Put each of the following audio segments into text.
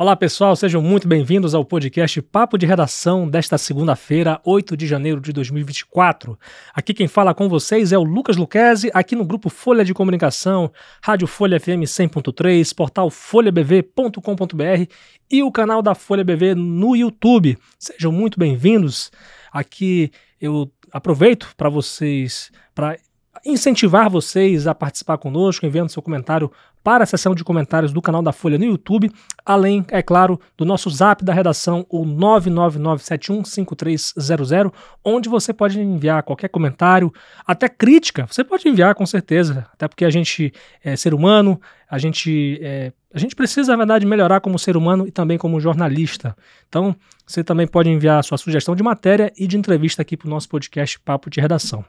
Olá pessoal, sejam muito bem-vindos ao podcast Papo de Redação desta segunda-feira, 8 de janeiro de 2024. Aqui quem fala com vocês é o Lucas Luquezzi, aqui no grupo Folha de Comunicação, Rádio Folha FM 100.3, portal folhabv.com.br e o canal da Folha BV no YouTube. Sejam muito bem-vindos. Aqui eu aproveito para vocês, para incentivar vocês a participar conosco, enviando seu comentário para a seção de comentários do canal da Folha no YouTube, além, é claro, do nosso zap da redação, o 999715300, onde você pode enviar qualquer comentário, até crítica, você pode enviar com certeza, até porque a gente é ser humano, a gente, é, a gente precisa, na verdade, melhorar como ser humano e também como jornalista. Então, você também pode enviar sua sugestão de matéria e de entrevista aqui para o nosso podcast Papo de Redação.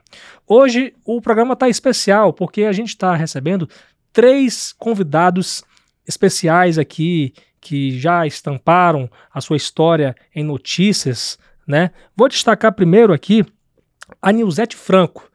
Hoje o programa está especial porque a gente está recebendo três convidados especiais aqui que já estamparam a sua história em notícias, né? Vou destacar primeiro aqui a Nilzete Franco.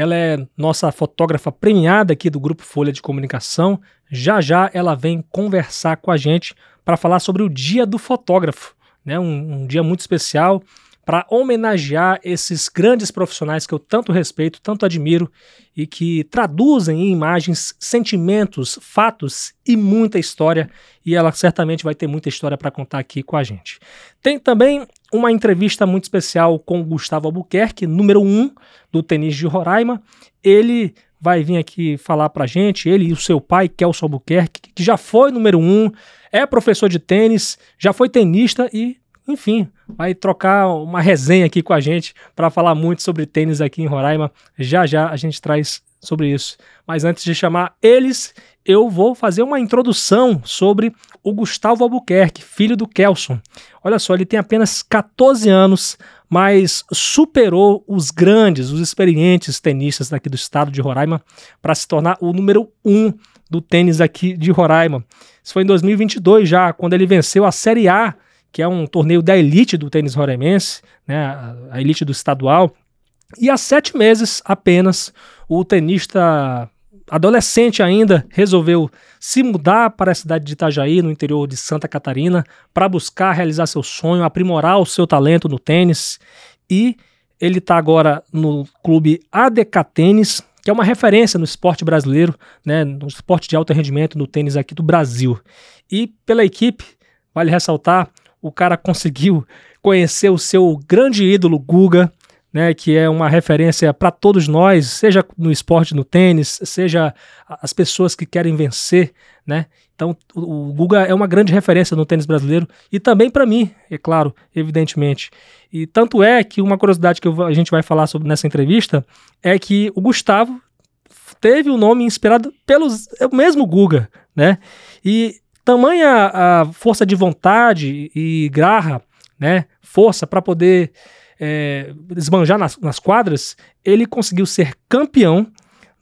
Ela é nossa fotógrafa premiada aqui do Grupo Folha de Comunicação. Já já ela vem conversar com a gente para falar sobre o Dia do Fotógrafo, né? Um, um dia muito especial para homenagear esses grandes profissionais que eu tanto respeito, tanto admiro e que traduzem em imagens sentimentos, fatos e muita história. E ela certamente vai ter muita história para contar aqui com a gente. Tem também uma entrevista muito especial com o Gustavo Albuquerque, número 1 um do Tênis de Roraima. Ele vai vir aqui falar para a gente, ele e o seu pai, Kelson Albuquerque, que já foi número 1, um, é professor de tênis, já foi tenista e enfim, vai trocar uma resenha aqui com a gente para falar muito sobre tênis aqui em Roraima. Já já a gente traz sobre isso. Mas antes de chamar eles, eu vou fazer uma introdução sobre o Gustavo Albuquerque, filho do Kelson. Olha só, ele tem apenas 14 anos, mas superou os grandes, os experientes tenistas daqui do estado de Roraima para se tornar o número um do tênis aqui de Roraima. Isso foi em 2022 já, quando ele venceu a Série A que é um torneio da elite do tênis roraimense, né, a elite do estadual. E há sete meses apenas, o tenista adolescente ainda resolveu se mudar para a cidade de Itajaí, no interior de Santa Catarina, para buscar realizar seu sonho, aprimorar o seu talento no tênis. E ele está agora no clube ADK Tênis, que é uma referência no esporte brasileiro, né, no esporte de alto rendimento, no tênis aqui do Brasil. E pela equipe, vale ressaltar, o cara conseguiu conhecer o seu grande ídolo Guga, né, que é uma referência para todos nós, seja no esporte, no tênis, seja as pessoas que querem vencer, né? Então, o, Guga é uma grande referência no tênis brasileiro e também para mim, é claro, evidentemente. E tanto é que uma curiosidade que eu, a gente vai falar sobre nessa entrevista é que o Gustavo teve o um nome inspirado pelo mesmo Guga, né? E tamanha a força de vontade e garra, né, força para poder é, esbanjar nas, nas quadras, ele conseguiu ser campeão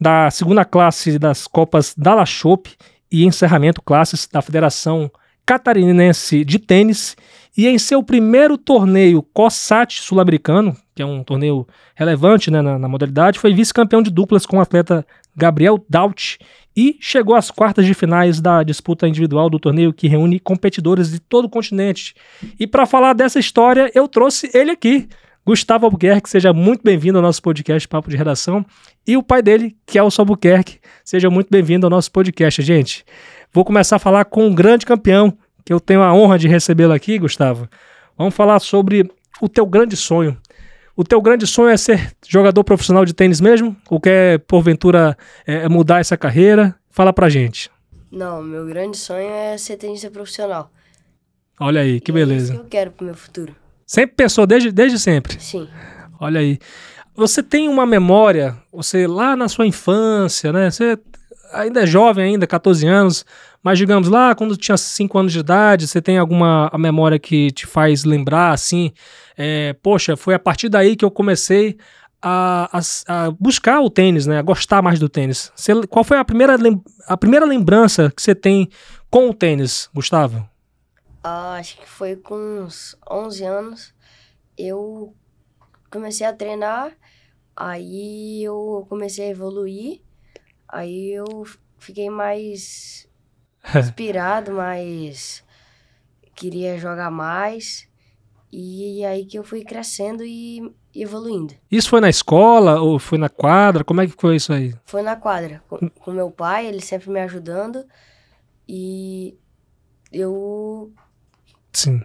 da segunda classe das Copas Dalla Chope e encerramento classes da Federação Catarinense de Tênis e em seu primeiro torneio COSAT sul-americano, que é um torneio relevante né, na, na modalidade, foi vice-campeão de duplas com o atleta Gabriel Daut e chegou às quartas de finais da disputa individual do torneio que reúne competidores de todo o continente. E para falar dessa história, eu trouxe ele aqui, Gustavo Albuquerque, seja muito bem-vindo ao nosso podcast Papo de Redação, e o pai dele, Kelson Albuquerque, seja muito bem-vindo ao nosso podcast, gente. Vou começar a falar com um grande campeão, que eu tenho a honra de recebê-lo aqui, Gustavo. Vamos falar sobre o teu grande sonho. O teu grande sonho é ser jogador profissional de tênis mesmo? Ou quer, porventura, é, mudar essa carreira? Fala pra gente. Não, meu grande sonho é ser tenista profissional. Olha aí, que e beleza. É isso que eu quero pro meu futuro. Sempre pensou desde, desde sempre? Sim. Olha aí. Você tem uma memória, você lá na sua infância, né? Você ainda é jovem ainda, 14 anos, mas digamos lá, quando tinha 5 anos de idade, você tem alguma memória que te faz lembrar, assim, é, poxa, foi a partir daí que eu comecei a, a, a, buscar o tênis, né, a gostar mais do tênis. Você, qual foi a primeira, a primeira lembrança que você tem com o tênis, Gustavo? Ah, acho que foi com uns 11 anos, eu comecei a treinar, aí eu comecei a evoluir, aí eu fiquei mais inspirado, mais queria jogar mais. E aí que eu fui crescendo e evoluindo. Isso foi na escola ou foi na quadra? Como é que foi isso aí? Foi na quadra, com, com meu pai, ele sempre me ajudando. E eu. Sim.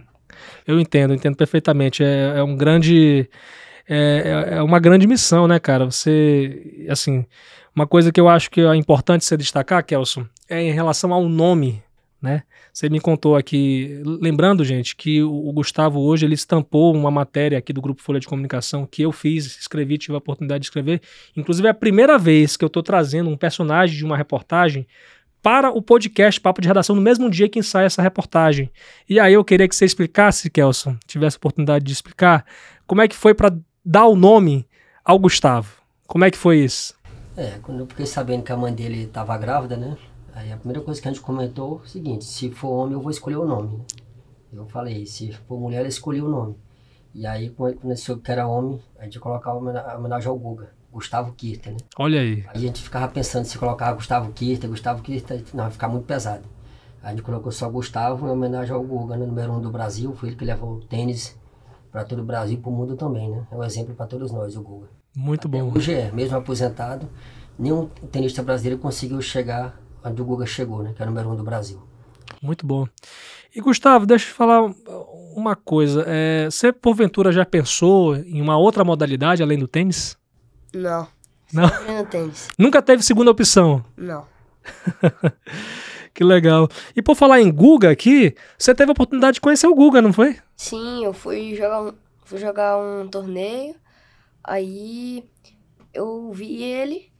Eu entendo, entendo perfeitamente. É, é um grande. É, é, é uma grande missão, né, cara? Você. Assim, uma coisa que eu acho que é importante você destacar, Kelson, é em relação ao nome, né? Você me contou aqui, lembrando, gente, que o, Gustavo hoje ele estampou uma matéria aqui do Grupo Folha de Comunicação que eu fiz, escrevi, tive a oportunidade de escrever. Inclusive é a primeira vez que eu estou trazendo um personagem de uma reportagem para o podcast Papo de Redação no mesmo dia que ensaia essa reportagem. E aí eu queria que você explicasse, Kelson, tivesse oportunidade de explicar, como é que foi para dar o nome ao Gustavo. Como é que foi isso? É, quando eu fiquei sabendo que a mãe dele estava grávida, né? Aí a primeira coisa que a gente comentou é o seguinte, se for homem eu vou escolher o nome. Né? Eu falei, se for mulher eu escolhi o nome. E aí quando ele soube que era homem, a gente colocava a homenagem ao Guga. Gustavo Kirter, né? Olha aí. A gente ficava pensando se colocava Gustavo Kirter, Gustavo Kirter, não, ia ficar muito pesado. A gente colocou só Gustavo em homenagem ao Guga, né? número um do Brasil, foi ele que levou o tênis para todo o Brasil e para o mundo também, né? É um exemplo para todos nós, o Guga. Muito Até bom. Hoje é, mesmo aposentado, nenhum tenista brasileiro conseguiu chegar onde o Guga chegou, né? Que é o número um do Brasil. Muito bom. E Gustavo, deixa eu te falar uma coisa. É, você porventura já pensou em uma outra modalidade além do tênis? Não. Não? tênis. Nunca teve segunda opção? Não. que legal. E por falar em Guga aqui, você teve a oportunidade de conhecer o Guga, não foi? Sim, eu fui jogar um, fui jogar um torneio, aí eu vi ele,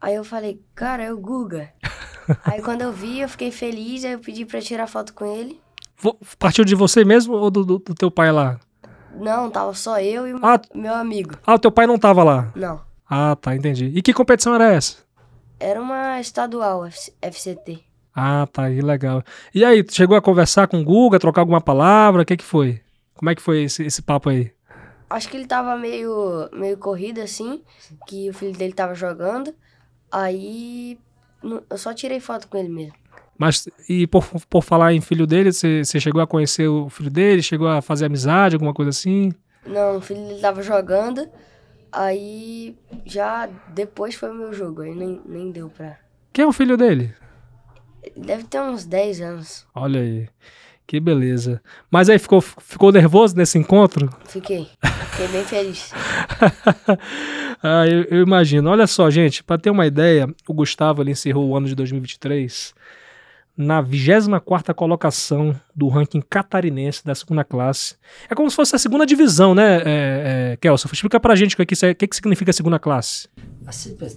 aí eu falei, cara, é o Guga. aí quando eu vi, eu fiquei feliz, aí eu pedi pra tirar foto com ele. Partiu de você mesmo ou do, do, do teu pai lá? Não, tava só eu e o ah, meu amigo. Ah, o teu pai não tava lá? Não. Ah, tá, entendi. E que competição era essa? Era uma estadual, FCT. Ah, tá aí, legal. E aí, chegou a conversar com o Guga, trocar alguma palavra? O que que foi? Como é que foi esse, esse papo aí? Acho que ele tava meio, meio corrido assim, que o filho dele tava jogando. Aí eu só tirei foto com ele mesmo. Mas, e por, por falar em filho dele, você, chegou a conhecer o filho dele? Chegou a fazer amizade, alguma coisa assim? Não, o filho dele tava jogando, aí já depois foi o meu jogo, aí nem, nem deu pra... Quem é o filho dele? Deve ter uns 10 anos. Olha aí, que beleza. Mas aí ficou, ficou nervoso nesse encontro? Fiquei, fiquei bem feliz. ah, eu, eu, imagino. Olha só, gente, para ter uma ideia, o Gustavo ele encerrou o ano de 2023 na 24 colocação do ranking catarinense da segunda classe. É como se fosse a segunda divisão, né, é, é, Kelson? Explica pra gente o que, que, que, que significa segunda classe.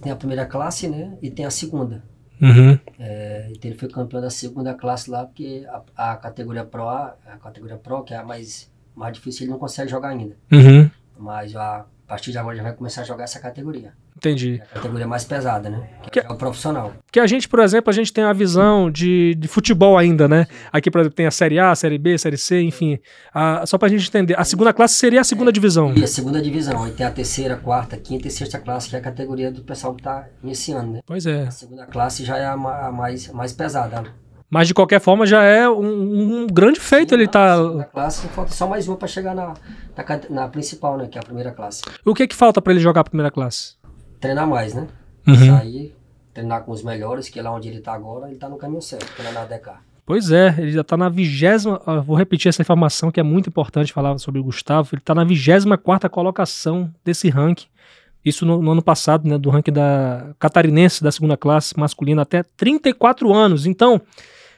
Tem a primeira classe, né, e tem a segunda. Uhum. É, então ele foi campeão da segunda classe lá, porque a, a, categoria Pro A, a categoria Pro, que é a mais, mais difícil, ele não consegue jogar ainda. Uhum. Mas a partir de agora já vai começar a jogar essa categoria. Entendi. É a categoria mais pesada, né? Que, que é o profissional. Que a gente, por exemplo, a gente tem a visão de, de futebol ainda, né? Aqui, por exemplo, tem a Série A, a Série B, a Série C, enfim. A, só pra gente entender. A segunda classe seria a segunda é, divisão. E a segunda divisão. Aí tem a terceira, quarta, quinta e sexta classe, que é a categoria do pessoal que tá iniciando, né? Pois é. A segunda classe já é a, a mais, mais pesada. Mas de qualquer forma já é um, um grande feito Sim, ele tá. Na classe falta só mais uma para chegar na, na, na, principal, né? Que é a primeira classe. O que que falta para ele jogar a primeira classe? Treinar mais, né? Uhum. Sair, treinar com os melhores, que é lá onde ele tá agora, ele tá no caminho certo, treinar na DK. Pois é, ele já tá na vigésima. Vou repetir essa informação que é muito importante falar sobre o Gustavo. Ele tá na 24 colocação desse ranking. Isso no, no, ano passado, né? Do ranking da catarinense da segunda classe masculina até 34 anos. Então,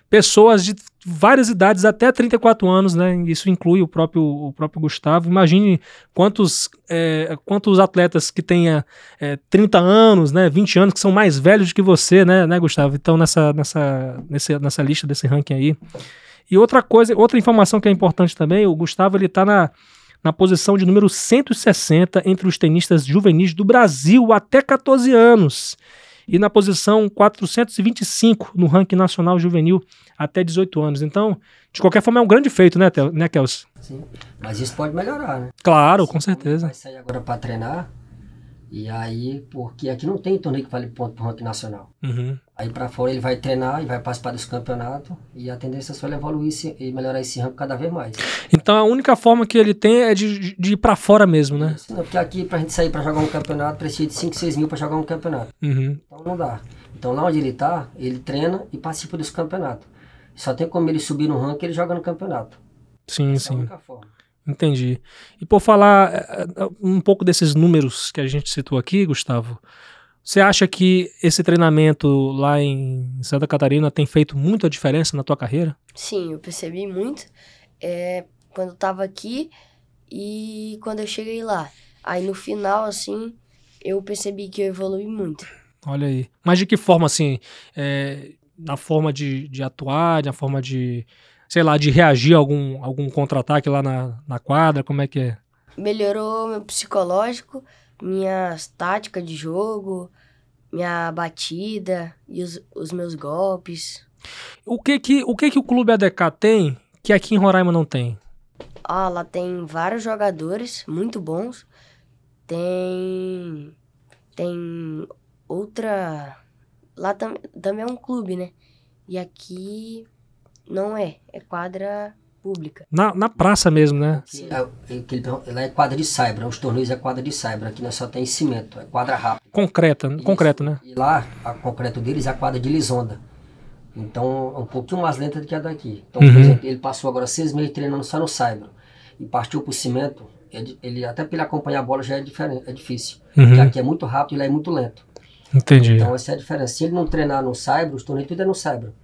pessoas de várias idades até 34 anos, né? Isso inclui o próprio, o próprio Gustavo. Imagine quantos, é, quantos atletas que tenha é, 30 anos, né? 20 anos, que são mais velhos que você, né, né Gustavo? Então, nessa, nessa, nessa, nessa lista desse ranking aí. E outra coisa, outra informação que é importante também, o Gustavo ele tá na, na posição de número 160 entre os tenistas juvenis do Brasil até 14 anos e na posição 425 no ranking nacional juvenil até 18 anos. Então, de qualquer forma, é um grande feito, né, né Kels? Sim, mas isso pode melhorar, né? Claro, com certeza. Vai sair agora para treinar, E aí, porque aqui não tem torneio que vale ponto pro ranking nacional. Uhum. Aí pra fora ele vai treinar e vai participar dos campeonatos. E a tendência é só ele evoluir e melhorar esse ranking cada vez mais. Então a única forma que ele tem é de, de ir pra fora mesmo, né? Isso não, porque aqui pra gente sair pra jogar um campeonato precisa de 5, 6 mil pra jogar um campeonato. Uhum. Então não dá. Então lá onde ele tá, ele treina e participa dos campeonatos. Só tem como ele subir no ranking ele joga no campeonato. Sim, Essa é a sim. única forma. Entendi. E por falar eh, eh, um pouco desses números que a gente citou aqui, Gustavo, você acha que esse treinamento lá em Santa Catarina tem feito muita diferença na tua carreira? Sim, eu percebi muito é, quando eu tava aqui e quando eu cheguei lá. Aí no final, assim, eu percebi que eu evolui muito. Olha aí. Mas de que forma, assim, eh, na forma de, de atuar, na forma de, sei lá, de reagir a algum, algum contra-ataque lá na, na quadra, como é que é? Melhorou meu psicológico, minhas táticas de jogo, minha batida e os, os meus golpes. O que que o, que que o Clube ADK tem que aqui em Roraima não tem? Ah, lá tem vários jogadores muito bons. Tem. Tem outra. Lá tam, também é um clube, né? E aqui não é. É quadra pública. Na, na praça mesmo, né? Aqui, é, é, que ele- lá é quadra de saibra, os torneios é quadra de saibra. Aqui nós só tem cimento, é quadra rápida. Concreta, Isso. concreto, né? E lá, a concreto deles é a quadra de lisonda. Então, é um pouquinho mais lenta do que a daqui. Então, Uhum. por exemplo, ele passou agora seis meses treinando só no saibro e partiu pro cimento. Ele, ele- até para ele acompanhar a bola já é diferente, é difícil. Uhum. Porque aqui é muito rápido e lá é muito lento. Entendi. Então, essa é a diferença. Se ele não treinar no saibro, os torneios tudo é no saibro.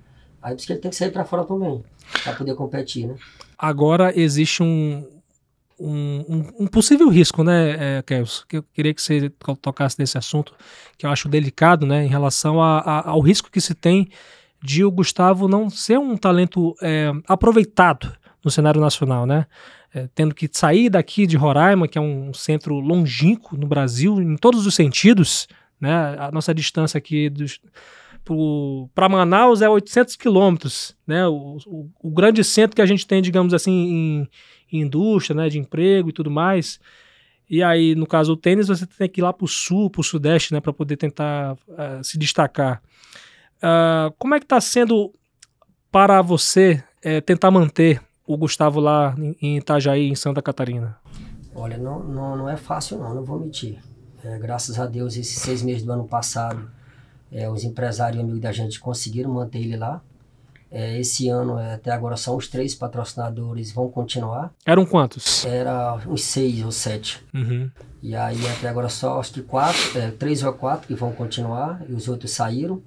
Aí por isso que ele tem que sair para fora também, para poder competir, né? Agora existe um, um, um- um possível risco, né, é, Kels? Que eu queria que você to- tocasse nesse assunto, que eu acho delicado, né, em relação a- a- ao risco que se tem de o Gustavo não ser um talento é, aproveitado no cenário nacional, né? É, tendo que sair daqui de Roraima, que é um centro longínquo no Brasil, em todos os sentidos, né? A nossa distância aqui dos, para Manaus é 800 quilômetros, né? O, o, o grande centro que a gente tem, digamos assim, em, em indústria, né? De emprego e tudo mais. E aí, no caso do tênis, você tem que ir lá para o sul, para o sudeste, né? Para poder tentar eh, se destacar. Ah, como é que está sendo para você eh, tentar manter o Gustavo lá em, em Itajaí, em Santa Catarina? Olha, não, não, não é fácil não, não vou mentir. É, graças a Deus, esses seis meses do ano passado, é, os empresários e amigos da gente conseguiram manter ele lá. É, esse ano, é, até agora, só os três patrocinadores vão continuar. Eram quantos? Era uns seis ou sete. Uhum. E aí, até agora, só acho que quatro, é, três ou quatro que vão continuar e os outros saíram.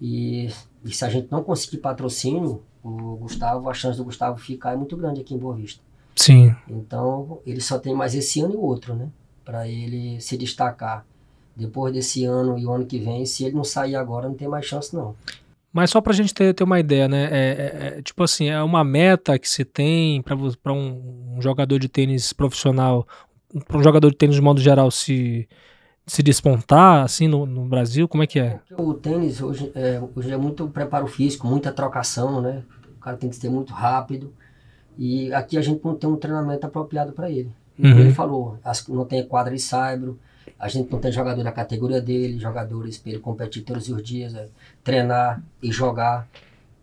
E, e se a gente não conseguir patrocínio, o Gustavo, a chance do Gustavo ficar é muito grande aqui em Boa Vista. Sim. Então, ele só tem mais esse ano e o outro, né? Para ele se destacar. Depois desse ano e o ano que vem, se ele não sair agora, não tem mais chance, não. Mas só pra gente ter, ter uma ideia, né? É, é- é, tipo assim, é uma meta que se tem para um, um jogador de tênis profissional, para um jogador de tênis de modo geral se, se despontar assim no, no Brasil? Como é que é? O tênis hoje é, hoje é muito preparo físico, muita trocação, né? O cara tem que ser muito rápido. E aqui a gente não tem um treinamento apropriado para ele. Como Uhum. ele falou, as- não tem quadra de saibro, a gente não tem jogador da categoria dele, jogadores para ele competir todos os dias, é, treinar e jogar,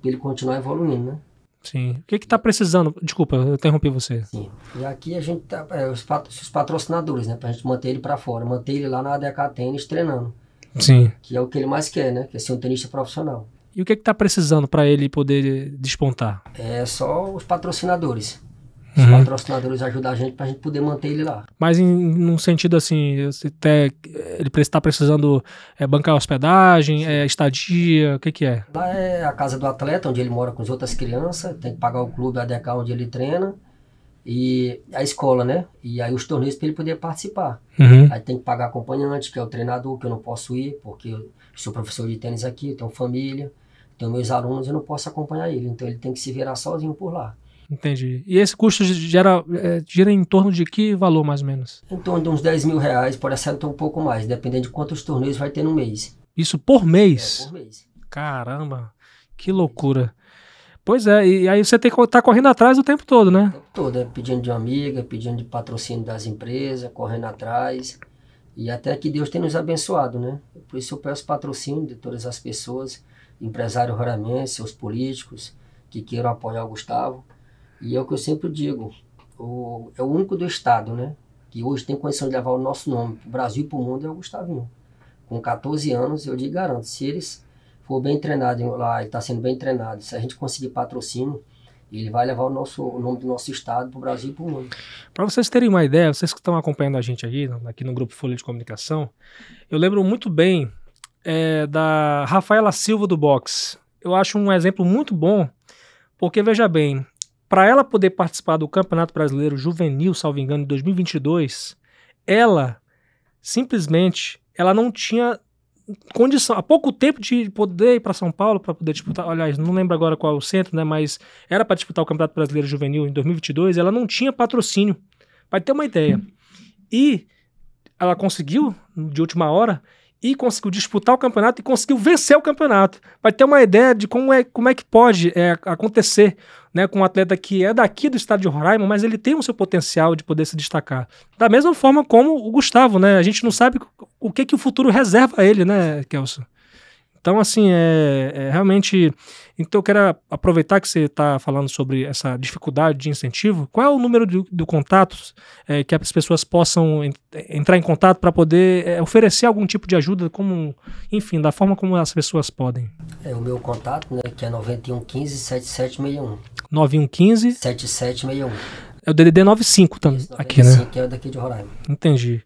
para ele continuar evoluindo, né? Sim. O que que tá precisando? Desculpa, eu interrompi você. Sim. E aqui a gente tá, é, os, pat- os patrocinadores, né? Pra gente manter ele para fora, manter ele lá na ADK Tênis treinando, Sim. que é o que ele mais quer, né? Que é ser um tenista profissional. E o que que tá precisando para ele poder despontar? É só os patrocinadores. Os Uhum. patrocinadores ajudam a gente pra gente poder manter ele lá. Mas em num sentido assim, até ele está precisando é, bancar hospedagem, é, estadia, o que que é? Lá é a casa do atleta, onde ele mora com as outras crianças, tem que pagar o clube ADK onde ele treina e a escola, né? E aí os torneios para ele poder participar. Uhum. Aí tem que pagar acompanhante, que é o treinador, que eu não posso ir, porque eu sou professor de tênis aqui, tenho família, tenho meus alunos, eu não posso acompanhar ele. Então ele tem que se virar sozinho por lá. Entendi. E esse custo gera, é, gira em torno de que valor, mais ou menos? Em torno de uns 10 mil reais, pode ser um pouco mais, dependendo de quantos torneios vai ter no mês. Isso por É, mês? por mês. Caramba, que loucura. Pois é, e aí você tem que estar correndo atrás o tempo todo, né? O tempo todo, é pedindo de uma amiga, pedindo de patrocínio das empresas, correndo atrás. E até que Deus tem nos abençoado, né? Por isso eu peço patrocínio de todas as pessoas, empresário roramense, os políticos que queiram apoiar o Gustavo. E é o que eu sempre digo, o, é o único do estado, né? Que hoje tem condição de levar o nosso nome para o Brasil e para o mundo é o Gustavinho. Com 14 anos, eu lhe garanto, se eles for bem treinado lá, ele está sendo bem treinado, se a gente conseguir patrocínio, ele vai levar o, nosso, o nome do nosso estado para o Brasil e para o mundo. Para vocês terem uma ideia, vocês que estão acompanhando a gente aqui, aqui no Grupo Folha de Comunicação, eu lembro muito bem é, da Rafaela Silva do Box. Eu acho um exemplo muito bom, porque veja bem, para ela poder participar do Campeonato Brasileiro Juvenil, salvo engano, em 2022, ela simplesmente ela não tinha condição, há pouco tempo de poder ir para São Paulo para poder disputar, aliás, não lembro agora qual é o centro, né, mas era para disputar o Campeonato Brasileiro Juvenil em 2022, ela não tinha patrocínio, para ter uma ideia. E ela conseguiu, de última hora, e conseguiu disputar o campeonato e conseguiu vencer o campeonato. Para ter uma ideia de como é, como é que pode é, acontecer né, com um atleta que é daqui do estado de Roraima, mas ele tem o seu potencial de poder se destacar. Da mesma forma como o Gustavo, né? A gente não sabe o que, que o futuro reserva a ele, né, Kelson? Então, assim, é, é, realmente. Então, eu quero aproveitar que você está falando sobre essa dificuldade de incentivo. Qual é o número de, de contatos é, que as pessoas possam en, entrar em contato para poder é, oferecer algum tipo de ajuda, como, enfim, da forma como as pessoas podem? É o meu contato, né, que é 9115 7761. 9115 7761. É o DDD 95 também, aqui, né? que é o daqui de Roraima. Entendi.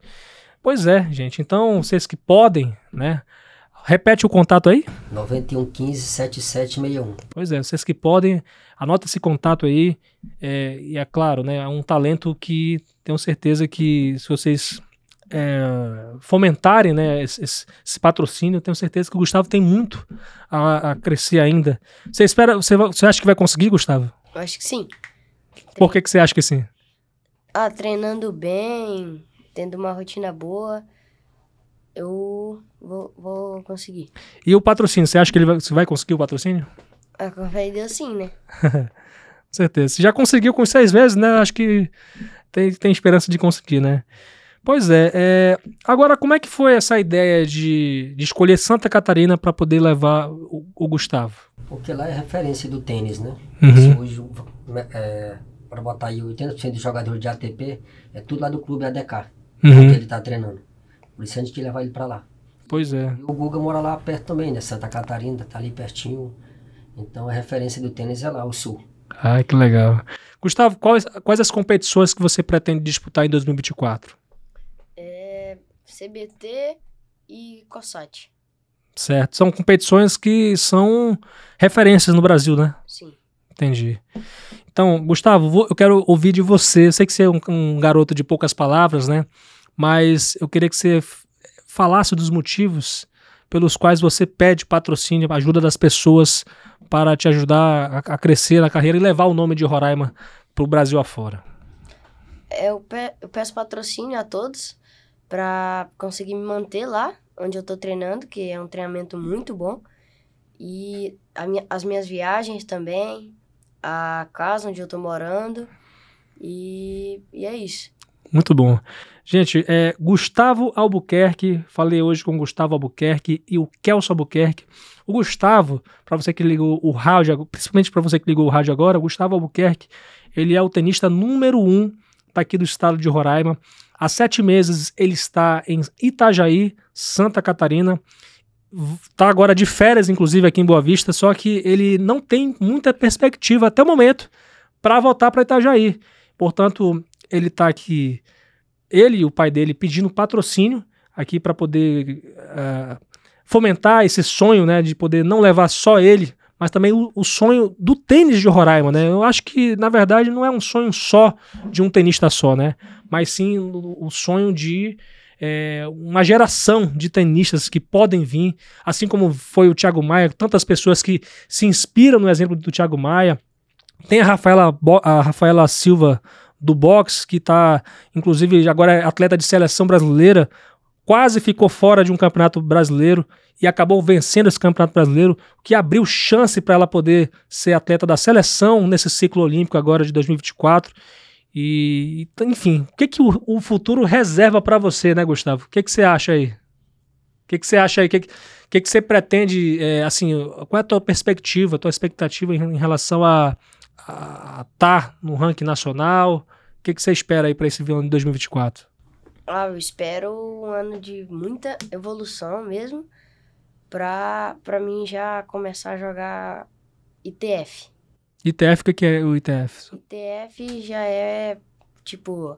Pois é, gente. Então, vocês que podem, né? Repete o contato aí? 9115 7761. Pois é, vocês que podem, anota esse contato aí. É, e é claro, né? É um talento que tenho certeza que se vocês é, fomentarem né, esse, esse, patrocínio, tenho certeza que o Gustavo tem muito a, a crescer ainda. Você espera, você, você acha que vai conseguir, Gustavo? Eu acho que sim. Por que, que você acha que sim? Ah, treinando bem, tendo uma rotina boa eu vou, vou conseguir. E o patrocínio, você acha que ele vai, você vai conseguir o patrocínio? A fé em Deus sim, né? certeza. Você já conseguiu com seis meses, né? Acho que tem, tem esperança de conseguir, né? Pois é, é, Agora, como é que foi essa ideia de, de escolher Santa Catarina para poder levar o, o, Gustavo? Porque lá é referência do tênis, né? Uhum. Hoje, é, para botar aí 80% dos jogadores de ATP, é tudo lá do clube ADK, uhum. onde ele está treinando. Por isso a gente quer levar ele para lá. Pois é. E o Guga mora lá perto também, né? Santa Catarina, tá ali pertinho. Então a referência do tênis é lá, o Sul. Ai, que legal. Gustavo, quais, quais as competições que você pretende disputar em 2024? É, CBT e COSAT. Certo. São competições que são referências no Brasil, né? Sim. Entendi. Então, Gustavo, eu quero ouvir de você. Eu sei que você é um, um garoto de poucas palavras, né? Mas eu queria que você falasse dos motivos pelos quais você pede patrocínio, ajuda das pessoas para te ajudar a, a crescer na carreira e levar o nome de Roraima para o Brasil afora. Eu, pe eu peço patrocínio a todos para conseguir me manter lá onde eu estou treinando, que é um treinamento muito bom. E minha, as minhas viagens também, a casa onde eu estou morando. E, e é isso. Muito bom. Gente, é Gustavo Albuquerque, falei hoje com o Gustavo Albuquerque e o Kelso Albuquerque. O Gustavo, para você que ligou o rádio, principalmente para você que ligou o rádio agora, o Gustavo Albuquerque, ele é o tenista número um daqui do estado de Roraima. Há sete meses ele está em Itajaí, Santa Catarina. Está agora de férias, inclusive, aqui em Boa Vista, só que ele não tem muita perspectiva até o momento para voltar para Itajaí. Portanto, ele está aqui, ele e o pai dele pedindo patrocínio aqui para poder uh, fomentar esse sonho, né, de poder não levar só ele, mas também o, o, sonho do tênis de Roraima, né? Eu acho que na verdade não é um sonho só de um tenista só, né? Mas sim o, o sonho de é, uma geração de tenistas que podem vir, assim como foi o Thiago Maia, tantas pessoas que se inspiram no exemplo do Thiago Maia. Tem a Rafaela, a Rafaela Silva do boxe, que está, inclusive, agora é atleta de seleção brasileira, quase ficou fora de um campeonato brasileiro e acabou vencendo esse campeonato brasileiro, o que abriu chance para ela poder ser atleta da seleção nesse ciclo olímpico agora de 2024. E, enfim, o que, que o, o futuro reserva para você, né, Gustavo? O que, que você acha aí? O que, que você acha aí? O que, que, que você pretende, é, assim, qual é a tua perspectiva, a tua expectativa em, em relação a estar tá no ranking nacional? O que, que você espera aí para esse ano de 2024? Ah, eu espero um ano de muita evolução mesmo, pra, pra mim já começar a jogar ITF. ITF, o que é o ITF? ITF já é, tipo,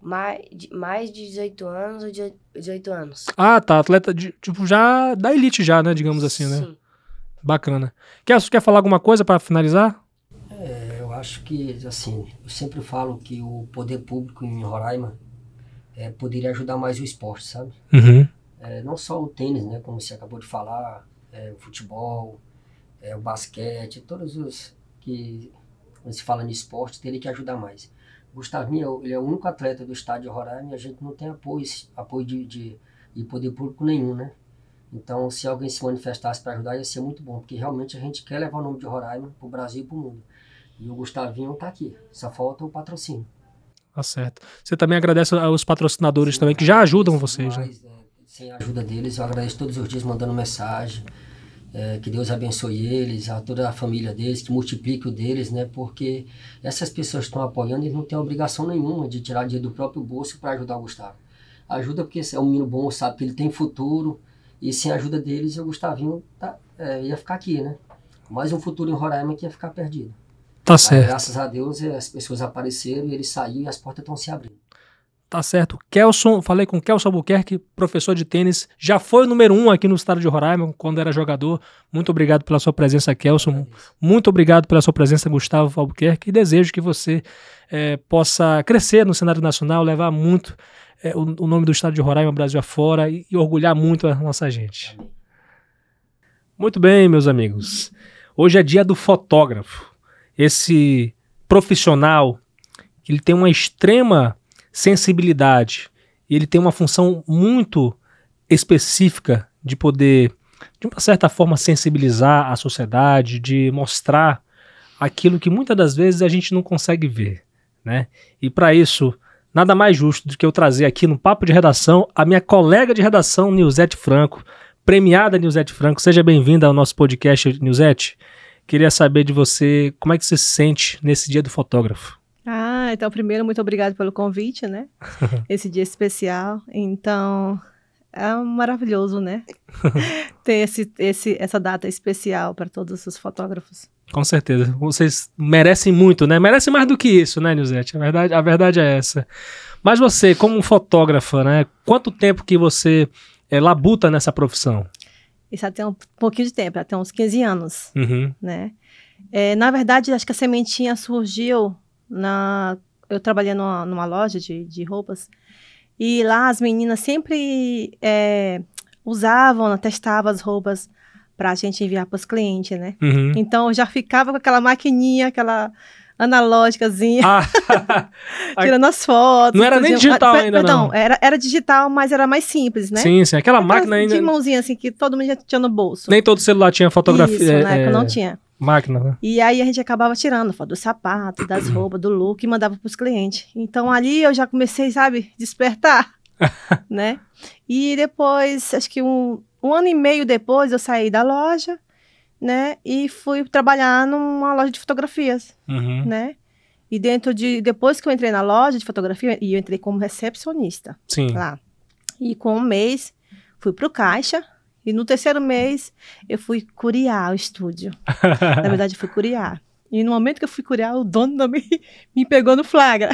mais, mais de 18 anos ou 18 anos. Ah, tá. Atleta, de, tipo, já da elite já, né? Digamos assim, né? Sim. Bacana. Quer, quer falar alguma coisa para finalizar? Acho que, assim, eu sempre falo que o poder público em Roraima é, poderia ajudar mais o esporte, sabe? Uhum. É, não só o tênis, né? Como você acabou de falar, é, o futebol, é, o basquete, todos os que, quando se fala em esporte, teria que ajudar mais. Gustavinho, ele é o único atleta do estádio Roraima e a gente não tem apoio, apoio de, de, de poder público nenhum, né? Então, se alguém se manifestasse para ajudar, ia ser muito bom, porque realmente a gente quer levar o nome de Roraima para o Brasil e para o mundo. E o Gustavinho está aqui, só falta o patrocínio. Tá certo. Você também agradece aos patrocinadores Sim, também, que já ajudam vocês, né? É, sem a ajuda deles, eu agradeço todos os dias mandando mensagem. É, que Deus abençoe eles, a toda a família deles, que multiplique o deles, né? Porque essas pessoas que estão apoiando, eles não têm obrigação nenhuma de tirar dinheiro do próprio bolso para ajudar o Gustavo. Ajuda porque é um menino bom, sabe que ele tem futuro, e sem a ajuda deles, o Gustavinho tá, é, ia ficar aqui, né? Mais um futuro em Roraima que ia ficar perdido. Tá certo. graças a Deus, as pessoas apareceram e ele saiu e as portas estão se abrindo. Tá certo. Kelson, falei com Kelson Albuquerque, professor de tênis, já foi o número um aqui no estado de Roraima quando era jogador. Muito obrigado pela sua presença, Kelson. Muito obrigado pela sua presença, Gustavo Albuquerque. E desejo que você é, possa crescer no cenário nacional, levar muito é, o, o, nome do estado de Roraima, Brasil afora e, e orgulhar muito a nossa gente. Muito bem, meus amigos. Hoje é dia do fotógrafo. Esse profissional, ele tem uma extrema sensibilidade. E ele tem uma função muito específica de poder, de uma certa forma, sensibilizar a sociedade, de mostrar aquilo que muitas das vezes a gente não consegue ver. Né? E para isso, nada mais justo do que eu trazer aqui no Papo de Redação a minha colega de redação, Nilzete Franco, premiada Nilzete Franco. Seja bem-vinda ao nosso podcast, Nilzete. Queria saber de você como é que você se sente nesse dia do fotógrafo. Ah, então primeiro muito obrigado pelo convite, né? Esse dia especial. Então, é maravilhoso, né? Ter esse, esse, essa data especial para todos os fotógrafos. Com certeza. Vocês merecem muito, né? Merecem mais do que isso, né, Nilzete? A verdade, a verdade é essa. Mas você, como fotógrafa, né? Quanto tempo que você é, labuta nessa profissão? Isso até um pouquinho de tempo, até uns 15 anos, uhum. né? É, na verdade, acho que a sementinha surgiu na, eu trabalhei numa, numa loja de, de roupas e lá as meninas sempre é, usavam, testavam as roupas para a gente enviar para os clientes, né? Uhum. Então eu já ficava com aquela maquininha, aquela analógicazinha, ah. tirando as fotos. Não era nem digital ah, ainda, perdão, não. Era, era digital, mas era mais simples, né? Sim, sim. Aquela máquina ainda... De mãozinha, assim, que todo mundo já tinha no bolso. Nem todo celular tinha fotografia. Isso, na época é... não tinha. Máquina, né? E aí a gente acabava tirando foto do sapato, das roupas, do look e mandava para os clientes. Então ali eu já comecei, sabe, despertar, né? E depois, acho que um, um ano e meio depois, eu saí da loja, né? E fui trabalhar numa loja de fotografias, uhum. né? E dentro de, depois que eu entrei na loja de fotografia, e eu entrei como recepcionista Sim. lá. E com um mês, fui pro caixa, e no terceiro mês, eu fui curiar o estúdio. Na verdade, eu fui curiar. E no momento que eu fui curiar, o dono também me pegou no flagra.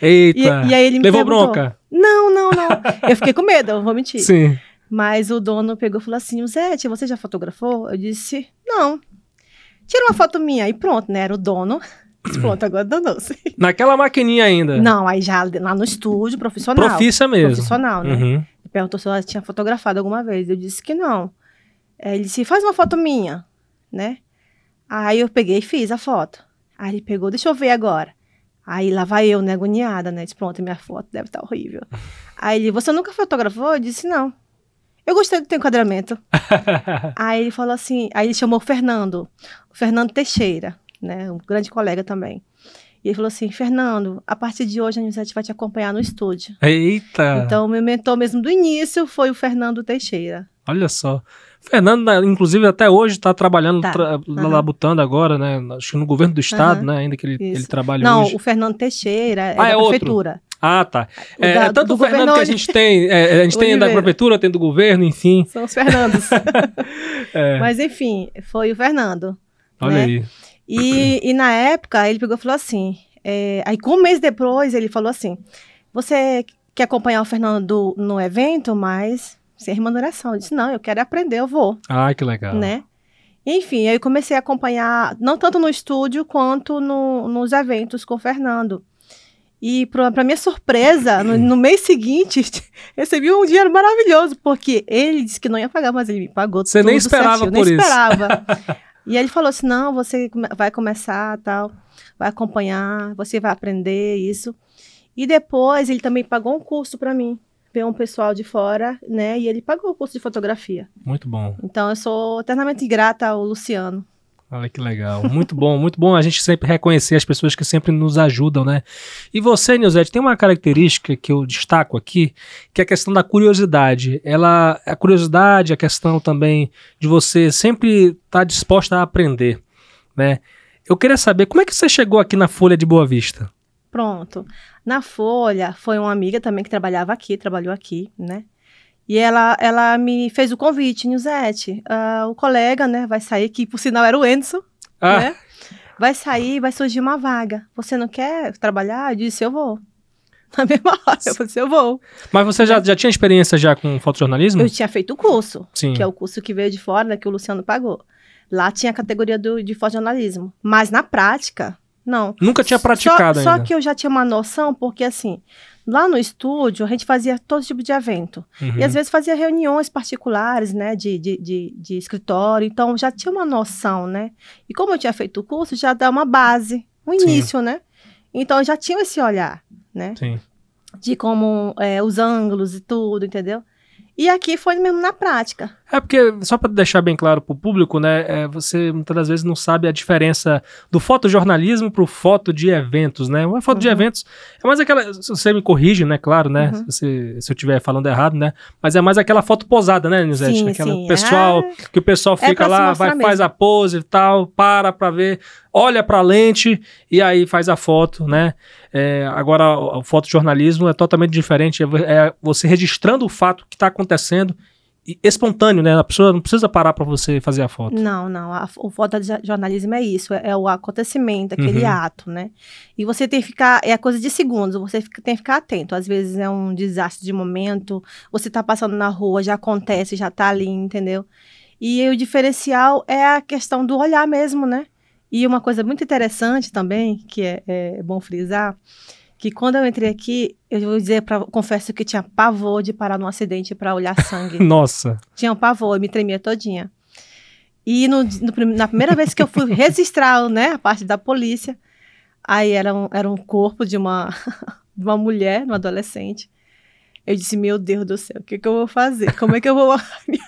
Eita! E, e aí ele me Levou perguntou, bronca? Não, não, não. Eu fiquei com medo, eu vou mentir. Sim. Mas o dono pegou e falou assim, Zete, você já fotografou? Eu disse, não. Tira uma foto minha. E pronto, né? Era o dono. Pronto, agora danou-se. Naquela maquininha ainda? Não, aí já lá no estúdio, profissional. Profissa mesmo. Profissional, né? Uhum perguntou se ela tinha fotografado alguma vez. Eu disse que não. É, ele disse, faz uma foto minha, né? Aí eu peguei e fiz a foto. Aí ele pegou, deixa eu ver agora. Aí lá vai eu, né, agoniada, né? Disse, pronto, minha foto deve estar horrível. Aí ele, você nunca fotografou? Eu disse, não. Eu gostei do teu enquadramento. aí ele falou assim, aí ele chamou o Fernando, o Fernando Teixeira, né? Um grande colega também. E ele falou assim: Fernando, a partir de hoje a Nilzete vai te acompanhar no estúdio. Eita! Então, meu mentor mesmo do início foi o Fernando Teixeira. Olha só. Fernando, né, inclusive, até hoje está trabalhando, Tá. tra- Aham. labutando agora, né? Acho que no governo do estado, Aham. né? Ainda que ele, ele trabalha Não, hoje. o Fernando Teixeira é Ah, é da outro. Ah, tá. É, da- tanto do o Fernando que a gente tem, é, a gente tem da prefeitura, tem do governo, enfim. São os Fernandos. É, Mas enfim, foi o Fernando. olha né? aí. E, e na época ele pegou e falou assim: é, aí com um mês depois ele falou assim: Você quer acompanhar o Fernando no evento, mas sem remuneração? Eu disse: Não, eu quero aprender, eu vou, Ah, que legal. né? Enfim, aí comecei a acompanhar, não tanto no estúdio quanto no- nos eventos com o Fernando. E, para minha surpresa, no, no mês seguinte, recebi um dinheiro maravilhoso, porque ele disse que não ia pagar, mas ele me pagou Você nem esperava certinho, por nem isso. esperava. e ele falou assim, não, você vai começar, tal, vai acompanhar, você vai aprender isso. E depois ele também pagou um curso para mim, veio um pessoal de fora, né, e ele pagou o curso de fotografia. Muito bom. Então eu sou eternamente grata ao Luciano. Olha que legal. Muito bom, muito bom a gente sempre reconhecer as pessoas que sempre nos ajudam, né? E você, Nilzete, tem uma característica que eu destaco aqui, que é a questão da curiosidade. Ela, a curiosidade, a questão também de você sempre estar disposta a aprender, né? Eu queria saber como é que você chegou aqui na Folha de Boa Vista? Pronto. Na Folha, foi uma amiga também que trabalhava aqui, trabalhou aqui, né? E ela, ela me fez o convite, Nilzete, ah, o colega, né, vai sair, que por sinal era o Enzo, Ah, né? Vai sair, vai surgir uma vaga. Você não quer trabalhar? Eu disse, eu vou. Na mesma hora, eu disse, eu vou. mas você já, já tinha experiência já com fotojornalismo? Eu tinha feito o curso, Sim. que é o curso que veio de fora, né, que o Luciano pagou. Lá tinha a categoria do, de fotojornalismo. Mas na prática, não. Nunca tinha praticado só, ainda. Só que eu já tinha uma noção, porque assim, lá no estúdio a gente fazia todo tipo de evento. Uhum. E às vezes fazia reuniões particulares, né, de, de, de, de escritório. Então já tinha uma noção, né? E como eu tinha feito o curso, já dá uma base, um Sim. início, né? Então já tinha esse olhar, né? Sim. De como é, os ângulos e tudo, entendeu? E aqui foi mesmo na prática. É porque, só para deixar bem claro pro público, né, é, você muitas das vezes não sabe a diferença do fotojornalismo pro foto de eventos, né? Uma foto de Uhum. eventos é mais aquela, se você me corrige, né, claro, né, Uhum. se, se eu estiver falando errado, né, mas é mais aquela foto posada, né, Nizete? Aquela sim. pessoal, Ah, que o pessoal É fica se lá, vai, faz mesmo. a pose e tal, para pra ver, olha pra lente e aí faz a foto, né? É, agora, o, fotojornalismo é totalmente diferente, é, é você registrando o fato que está acontecendo espontâneo, né? A pessoa não precisa parar pra você fazer a foto. Não, não. A, o fotojornalismo é isso, é, é o acontecimento, aquele Uhum. ato, né? E você tem que ficar, é a coisa de segundos, você fica- tem que ficar atento. Às vezes é um desastre de momento, você tá passando na rua, já acontece, já tá ali, entendeu? E o diferencial é a questão do olhar mesmo, né? E uma coisa muito interessante também, que é, é bom frisar, que quando eu entrei aqui, eu vou dizer, pra, confesso que tinha pavor de parar num acidente para olhar sangue Nossa. tinha um pavor, eu me tremia todinha. E no, no na primeira vez que eu fui registrar né, a parte da polícia, aí era um, era um corpo de uma, de uma mulher, uma adolescente. Eu disse, meu Deus do céu, o que, que eu vou fazer? Como é que eu vou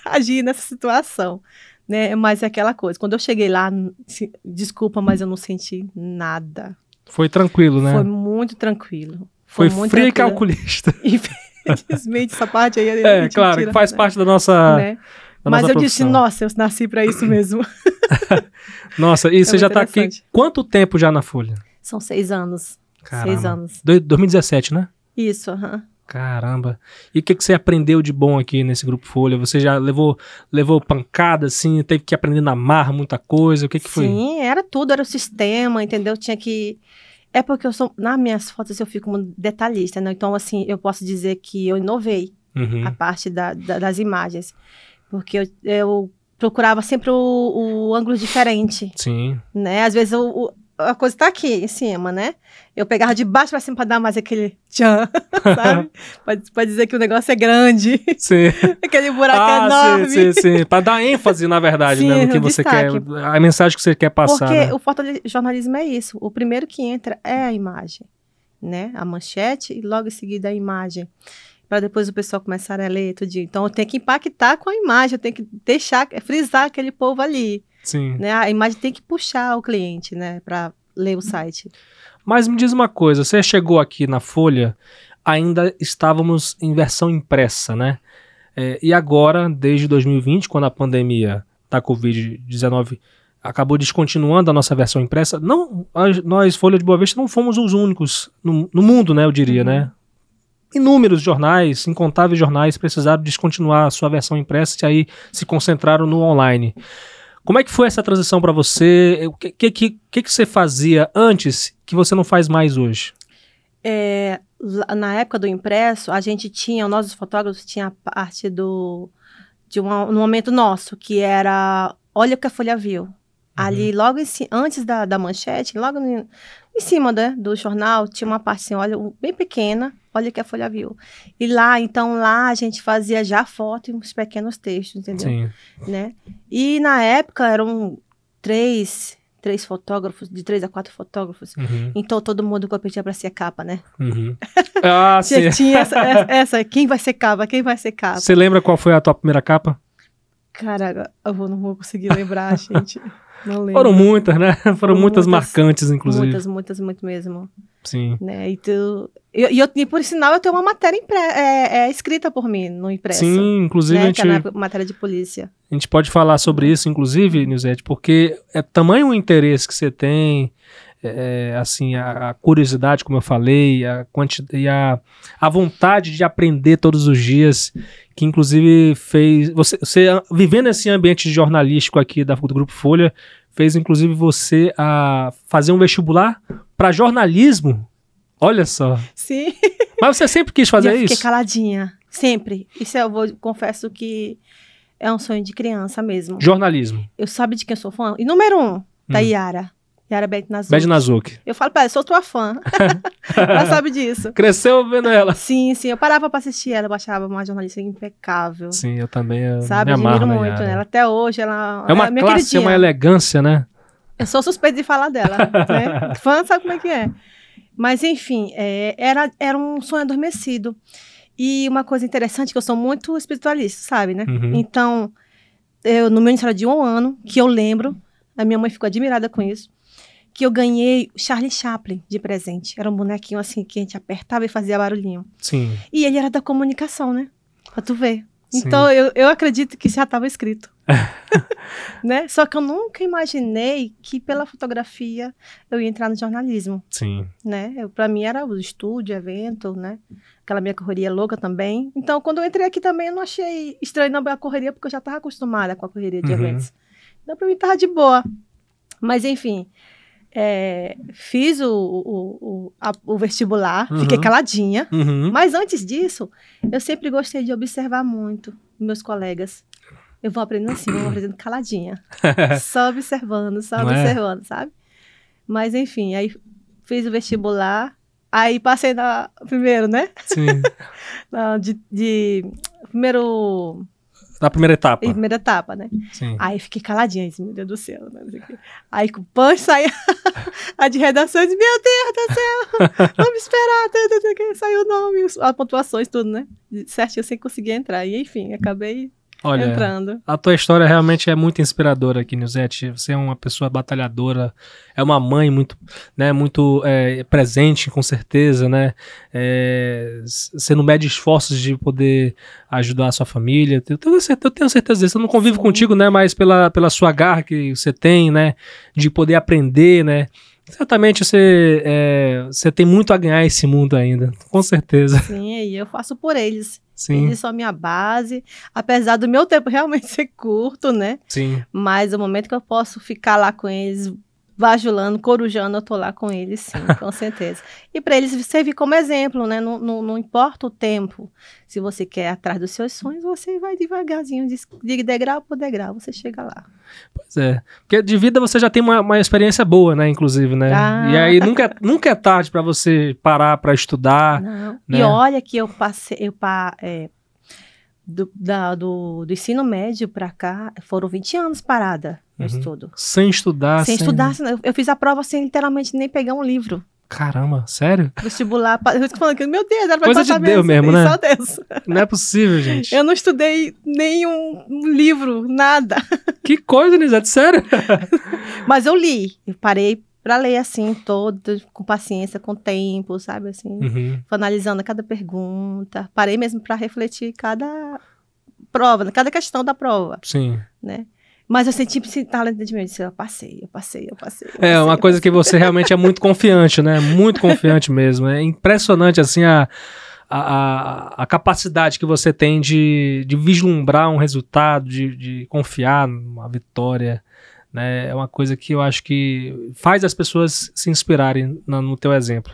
agir nessa situação? Né? Mas é aquela coisa, quando eu cheguei lá, se- desculpa, mas eu não senti nada. Foi tranquilo, né? Foi muito tranquilo. Foi, muito frio e calculista. Infelizmente, essa parte aí É, gente claro, tira, que faz né? parte da nossa. Né? da Mas nossa eu disse, profissão. nossa, eu nasci pra isso mesmo. Nossa, e você muito já tá aqui. Quanto tempo já na Folha? São seis anos. Caramba. Seis anos. Do- 2017, né? Isso, aham. Caramba. E o que, que você aprendeu de bom aqui nesse grupo Folha? Você já levou, levou pancada, assim, teve que aprender na marra muita coisa? O que, que foi? Sim, era tudo, era o sistema, entendeu? Tinha que. É porque eu sou. Nas minhas fotos eu fico detalhista, né? Então, assim, eu posso dizer que eu inovei Uhum. a parte da- da- das imagens. Porque eu, eu procurava sempre o, o ângulo diferente, Sim. né? Às vezes o- a coisa tá aqui em cima, né? Eu pegava de baixo pra cima pra dar mais aquele tchan, sabe? pra, pra dizer que o negócio é grande. Sim. aquele buraco ah, enorme. sim, sim, sim. Pra dar ênfase, na verdade, Sim, né? No que você destaque. quer. A mensagem que você quer passar. Porque né? o fotojornalismo é isso. O primeiro que entra é a imagem, né? A manchete e logo em seguida a imagem. Para depois o pessoal começar a ler tudinho. Então eu tenho que impactar com a imagem, eu tenho que deixar, frisar aquele povo ali, Sim. né? A imagem tem que puxar o cliente, né? Para ler o site. Mas me diz uma coisa, você chegou aqui na Folha, ainda estávamos em versão impressa, né? É, e agora, desde 2020, quando a pandemia da Covid-19 acabou descontinuando a nossa versão impressa, não, nós, Folha de Boa Vista, não fomos os únicos no, no mundo, né, eu diria, uhum. né? Inúmeros jornais, incontáveis jornais precisaram descontinuar a sua versão impressa e aí se concentraram no online. Como é que foi essa transição para você? O que, que, que, que você fazia antes que você não faz mais hoje? É, na época do impresso, a gente tinha, nós os fotógrafos tinha a parte do de um, um momento nosso, que era olha o que a Folha viu. Uhum. Ali, logo em, antes da, da manchete, logo em, em cima né, do jornal, tinha uma parte assim, olha, bem pequena, olha que a Folha viu. E lá, então, lá a gente fazia já foto e uns pequenos textos, entendeu? Sim. Né? E na época eram três, três fotógrafos, de três a quatro fotógrafos. Uhum. Então todo mundo competia para ser capa, né? Uhum. Ah, sim. Tinha essa, essa, quem vai ser capa, quem vai ser capa. Você lembra qual foi a tua primeira capa? Cara, eu não vou conseguir lembrar, gente. Foram muitas, né? Foram, Foram muitas, muitas, marcantes, inclusive. Muitas, muitas, muito mesmo. Sim. Né? E, tu, e, e, por sinal, eu tenho uma matéria impre, é, é, escrita por mim no impresso. Sim, inclusive né? a gente... Que é matéria de polícia. A gente pode falar sobre isso, inclusive, Nilzete, porque é tamanho o interesse que você tem, é, assim, a, a, curiosidade, como eu falei, a e a, a vontade de aprender todos os dias, que inclusive fez. Você, você vivendo esse ambiente jornalístico aqui da, do Grupo Folha, fez inclusive você a fazer um vestibular para jornalismo. Olha só. Sim. Mas você sempre quis fazer eu isso? Fiquei caladinha. Sempre. Isso eu vou, confesso que é um sonho de criança mesmo. Jornalismo. Eu sabe de quem eu sou fã? E número um, da hum. Yara. Yara Beth Nazuki. Beth Nazuki. Eu falo pra ela, sou tua fã. ela sabe disso. Cresceu vendo ela. Sim, sim. Eu parava pra assistir ela, eu achava uma jornalista impecável. Sim, eu também eu Sabe, me admiro muito Yara. nela. Até hoje ela é uma é classe, queridinha. uma elegância, né? Eu sou suspeita de falar dela, né? Fã sabe como é que é. Mas, enfim, é, era, era um sonho adormecido. E uma coisa interessante, que eu sou muito espiritualista, sabe, né? Uhum. Então, eu, no meu aniversário de um ano, que eu lembro, a minha mãe ficou admirada com isso, que eu ganhei Charlie Chaplin de presente. Era um bonequinho assim que a gente apertava e fazia barulhinho. Sim. E ele era da comunicação, né? Pra tu ver. Então eu, eu acredito que já estava escrito. né? Só que eu nunca imaginei que pela fotografia eu ia entrar no jornalismo. Sim. Né? Para mim era o estúdio, evento, né? Aquela minha correria louca também. Então quando eu entrei aqui também eu não achei estranho não a correria porque eu já estava acostumada com a correria de uhum. eventos. Então para mim tava de boa. Mas enfim, é, fiz o, o, o, a, o vestibular, uhum. fiquei caladinha. Uhum. Mas antes disso, eu sempre gostei de observar muito meus colegas. Eu vou aprendendo assim, vou aprendendo caladinha. só observando, só Não é? observando, é? sabe? Mas enfim, aí fiz o vestibular, aí passei na. Primeiro, né? Sim. de, de. Primeiro na primeira etapa. Em primeira etapa, né? Sim. Aí fiquei caladinha, disse, meu Deus do céu. Aí com o punch saiu a de redação, disse, meu Deus do céu, vamos esperar, saiu o nome, as pontuações, tudo, né? Certinho, sem conseguir entrar. E enfim, acabei Olha, entrando. A tua história realmente é muito inspiradora aqui, Nilzete. Você é uma pessoa batalhadora, é uma mãe muito, né, muito é, presente, com certeza, né? É, você não mede esforços de poder ajudar a sua família. Eu tenho certeza, eu tenho certeza disso. Eu não convivo Sim. contigo, né? Mas pela, pela sua garra que você tem, né? De poder aprender, né? Certamente você, é, você tem muito a ganhar esse mundo ainda, com certeza. Sim, e eu faço por eles. Sim. Eles são a minha base, apesar do meu tempo realmente ser curto, né? Sim. Mas o momento que eu posso ficar lá com eles, vajulando, corujando, eu tô lá com eles, sim, com certeza. E para eles servir como exemplo, né? Não, não, não, importa o tempo. Se você quer atrás dos seus sonhos, você vai devagarzinho, de degrau por degrau, você chega lá. Pois é. Porque de vida você já tem uma, uma experiência boa, né? Inclusive, né? Ah. E aí nunca, nunca é tarde para você parar para estudar. Não. Né? E olha que eu passei, eu pa, é, do, da, do, do ensino médio para cá, foram 20 anos parada uhum. estudo. Sem estudar? Sem, sem... estudar. Eu fiz a prova sem literalmente nem pegar um livro. Caramba, sério? Vestibular, eu tô falando que, meu Deus, era pra Coisa de Deus mesmo, né? Só Deus. Não é possível, gente. Eu não estudei nenhum livro, nada. Que coisa, Nisete, sério? Mas eu li, eu parei Pra ler assim, todo, com paciência, com tempo, sabe? Assim, Uhum. analisando cada pergunta. Parei mesmo pra refletir cada prova, né, cada questão da prova, Sim. né? Mas eu senti esse talento de mim. Eu disse, eu passei, eu passei, eu passei. eu É passei, uma eu coisa que você realmente é muito confiante, né? Muito confiante mesmo. É impressionante, assim, a, a, a, capacidade que você tem de, de vislumbrar um resultado, de, de confiar numa vitória. Né? É uma coisa que eu acho que faz as pessoas se inspirarem na- no teu exemplo.